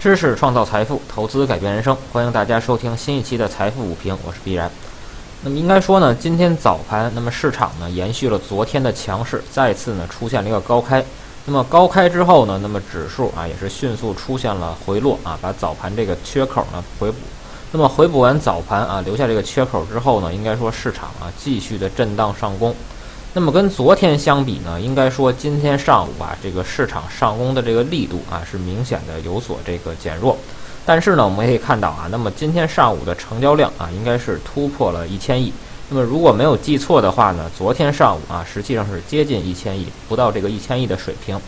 知识创造财富，投资改变人生。欢迎大家收听新一期的财富午评，我是必然。那么应该说呢，今天早盘，那么市场呢延续了昨天的强势，再次呢出现了一个高开。那么高开之后呢，那么指数啊也是迅速出现了回落啊，把早盘这个缺口呢回补。那么回补完早盘啊，留下这个缺口之后呢，应该说市场啊继续的震荡上攻。那么跟昨天相比呢，应该说今天上午啊，这个市场上攻的这个力度啊是明显的有所这个减弱。但是呢，我们可以看到啊，那么今天上午的成交量啊，应该是突破了一千亿。那么如果没有记错的话呢，昨天上午啊，实际上是接近一千亿，不到这个一千亿的水平。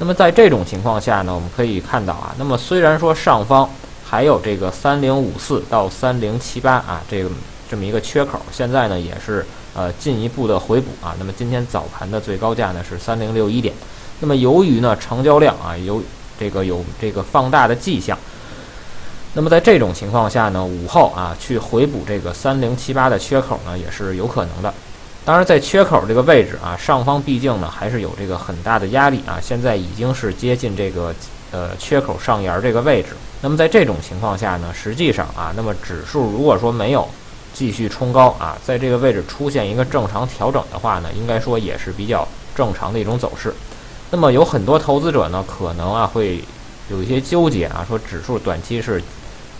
那么在这种情况下呢，我们可以看到啊，那么虽然说上方还有这个三零五四到三零七八啊，这个这么一个缺口，现在呢也是。呃，进一步的回补啊，那么今天早盘的最高价呢是三零六一点，那么由于呢成交量啊有这个有这个放大的迹象，那么在这种情况下呢，午后啊去回补这个三零七八的缺口呢也是有可能的。当然，在缺口这个位置啊，上方毕竟呢还是有这个很大的压力啊，现在已经是接近这个呃缺口上沿这个位置。那么在这种情况下呢，实际上啊，那么指数如果说没有。继续冲高啊，在这个位置出现一个正常调整的话呢，应该说也是比较正常的一种走势。那么有很多投资者呢，可能啊会有一些纠结啊，说指数短期是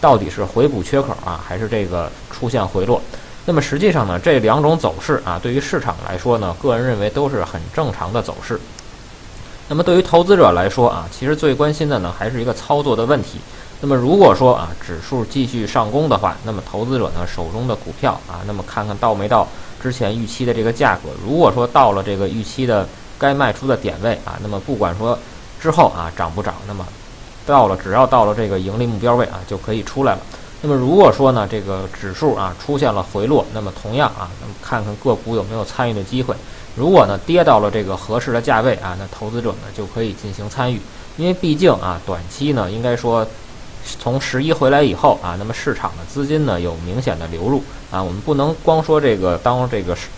到底是回补缺口啊，还是这个出现回落？那么实际上呢，这两种走势啊，对于市场来说呢，个人认为都是很正常的走势。那么对于投资者来说啊，其实最关心的呢，还是一个操作的问题。那么如果说啊指数继续上攻的话，那么投资者呢手中的股票啊，那么看看到没到之前预期的这个价格。如果说到了这个预期的该卖出的点位啊，那么不管说之后啊涨不涨，那么到了只要到了这个盈利目标位啊就可以出来了。那么如果说呢这个指数啊出现了回落，那么同样啊，那么看看个股有没有参与的机会。如果呢跌到了这个合适的价位啊，那投资者呢就可以进行参与，因为毕竟啊短期呢应该说。从十一回来以后啊，那么市场的资金呢有明显的流入啊，我们不能光说这个当这个市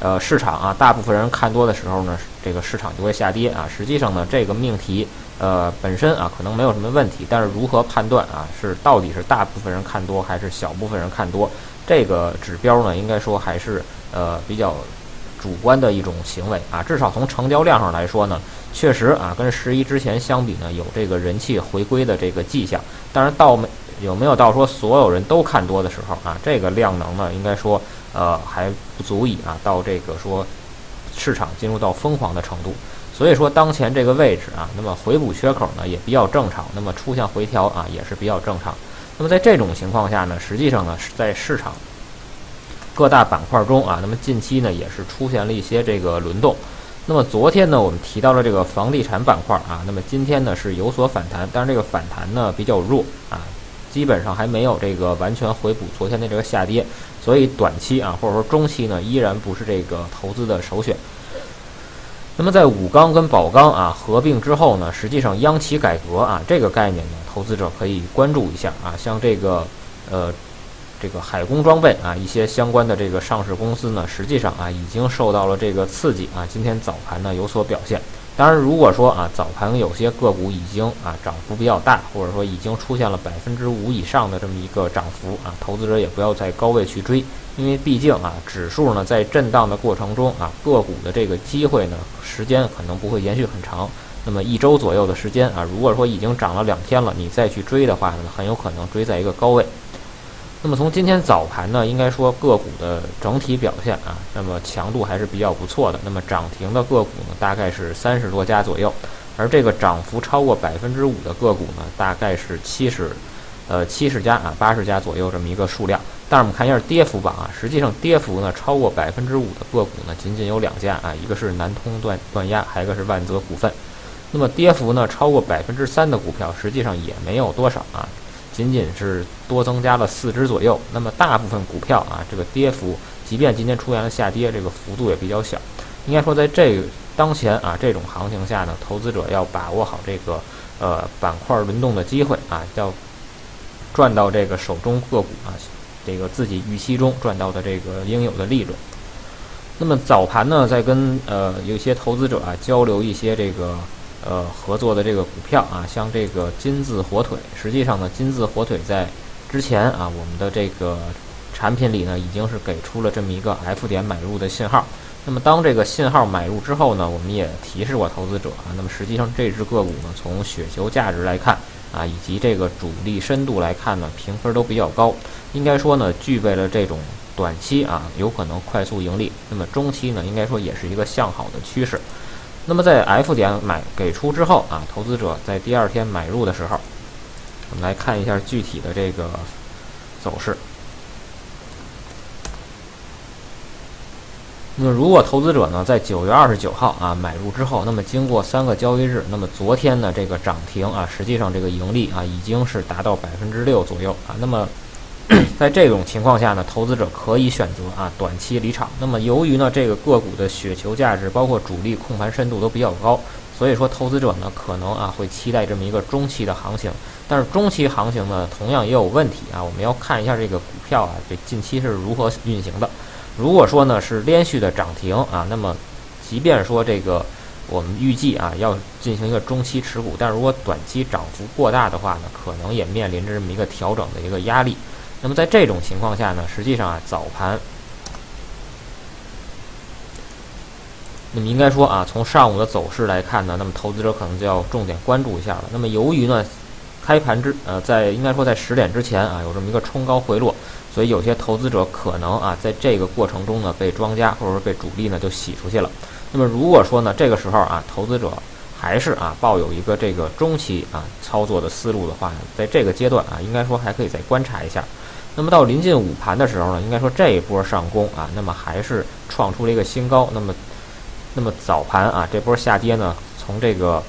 呃市场啊大部分人看多的时候呢，这个市场就会下跌啊。实际上呢，这个命题呃本身啊可能没有什么问题，但是如何判断啊是到底是大部分人看多还是小部分人看多，这个指标呢应该说还是呃比较。主观的一种行为啊，至少从成交量上来说呢，确实啊，跟十一之前相比呢，有这个人气回归的这个迹象。但是到没有没有到说所有人都看多的时候啊，这个量能呢，应该说呃还不足以啊到这个说市场进入到疯狂的程度。所以说当前这个位置啊，那么回补缺口呢也比较正常，那么出现回调啊也是比较正常。那么在这种情况下呢，实际上呢是在市场。各大板块中啊，那么近期呢也是出现了一些这个轮动。那么昨天呢，我们提到了这个房地产板块啊，那么今天呢是有所反弹，但是这个反弹呢比较弱啊，基本上还没有这个完全回补昨天的这个下跌，所以短期啊或者说中期呢依然不是这个投资的首选。那么在武钢跟宝钢啊合并之后呢，实际上央企改革啊这个概念呢，投资者可以关注一下啊，像这个呃。这个海工装备啊，一些相关的这个上市公司呢，实际上啊已经受到了这个刺激啊，今天早盘呢有所表现。当然，如果说啊早盘有些个股已经啊涨幅比较大，或者说已经出现了百分之五以上的这么一个涨幅啊，投资者也不要在高位去追，因为毕竟啊指数呢在震荡的过程中啊，个股的这个机会呢时间可能不会延续很长，那么一周左右的时间啊，如果说已经涨了两天了，你再去追的话呢，很有可能追在一个高位。那么从今天早盘呢，应该说个股的整体表现啊，那么强度还是比较不错的。那么涨停的个股呢，大概是三十多家左右，而这个涨幅超过百分之五的个股呢，大概是七十，呃七十家啊，八十家左右这么一个数量。但是我们看一下跌幅榜啊，实际上跌幅呢超过百分之五的个股呢，仅仅有两家啊，一个是南通断断压，还有一个是万泽股份。那么跌幅呢超过百分之三的股票，实际上也没有多少啊。仅仅是多增加了四只左右，那么大部分股票啊，这个跌幅，即便今天出现了下跌，这个幅度也比较小。应该说，在这当前啊这种行情下呢，投资者要把握好这个呃板块轮动的机会啊，要赚到这个手中个股啊，这个自己预期中赚到的这个应有的利润。那么早盘呢，在跟呃有些投资者啊交流一些这个呃合作的这个股票啊，像这个金字火腿，实际上呢，金字火腿在之前啊，我们的这个产品里呢，已经是给出了这么一个 F 点买入的信号。那么当这个信号买入之后呢，我们也提示过投资者啊。那么实际上这只个股呢，从雪球价值来看啊，以及这个主力深度来看呢，评分都比较高。应该说呢，具备了这种短期啊有可能快速盈利。那么中期呢，应该说也是一个向好的趋势。那么在 F 点买给出之后啊，投资者在第二天买入的时候，我们来看一下具体的这个走势。那么，如果投资者呢在九月二十九号啊买入之后，那么经过三个交易日，那么昨天呢这个涨停啊，实际上这个盈利啊已经是达到百分之六左右啊。那么，在这种情况下呢，投资者可以选择啊短期离场。那么，由于呢这个个股的雪球价值，包括主力控盘深度都比较高，所以说投资者呢可能啊会期待这么一个中期的行情。但是中期行情呢同样也有问题啊，我们要看一下这个股票啊这近期是如何运行的。如果说呢是连续的涨停啊，那么即便说这个我们预计啊要进行一个中期持股，但如果短期涨幅过大的话呢，可能也面临着这么一个调整的一个压力。那么在这种情况下呢，实际上啊早盘，那么应该说啊从上午的走势来看呢，那么投资者可能就要重点关注一下了。那么由于呢开盘之呃在应该说在十点之前啊有这么一个冲高回落。所以有些投资者可能啊，在这个过程中呢，被庄家或者说被主力呢就洗出去了。那么如果说呢，这个时候啊，投资者还是啊抱有一个这个中期啊操作的思路的话呢，在这个阶段啊，应该说还可以再观察一下。那么到临近午盘的时候呢，应该说这一波上攻啊，那么还是创出了一个新高。那么，那么早盘啊这波下跌呢，从这个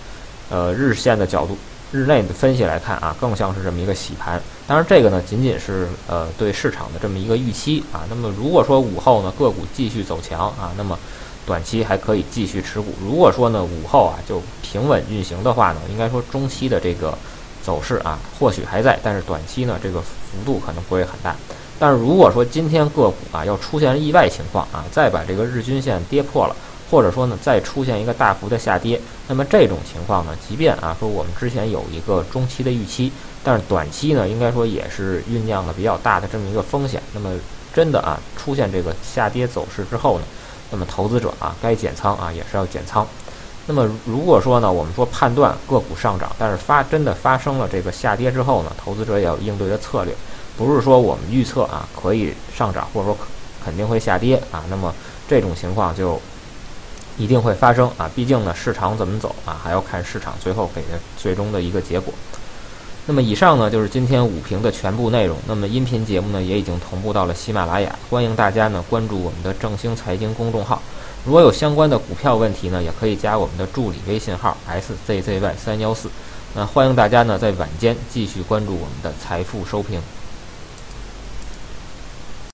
呃日线的角度。日内的分析来看啊，更像是这么一个洗盘。当然，这个呢仅仅是呃对市场的这么一个预期啊。那么如果说午后呢个股继续走强啊，那么短期还可以继续持股。如果说呢午后啊就平稳运行的话呢，应该说中期的这个走势啊或许还在，但是短期呢这个幅度可能不会很大。但是如果说今天个股啊要出现意外情况啊，再把这个日均线跌破了。或者说呢，再出现一个大幅的下跌，那么这种情况呢，即便啊说我们之前有一个中期的预期，但是短期呢，应该说也是酝酿了比较大的这么一个风险。那么真的啊出现这个下跌走势之后呢，那么投资者啊该减仓啊也是要减仓。那么如果说呢，我们说判断个股上涨，但是发真的发生了这个下跌之后呢，投资者也有应对的策略，不是说我们预测啊可以上涨，或者说肯定会下跌啊，那么这种情况就。一定会发生啊！毕竟呢，市场怎么走啊，还要看市场最后给的最终的一个结果。那么以上呢，就是今天午评的全部内容。那么音频节目呢，也已经同步到了喜马拉雅，欢迎大家呢关注我们的正兴财经公众号。如果有相关的股票问题呢，也可以加我们的助理微信号 szzy 三幺四。那欢迎大家呢在晚间继续关注我们的财富收评。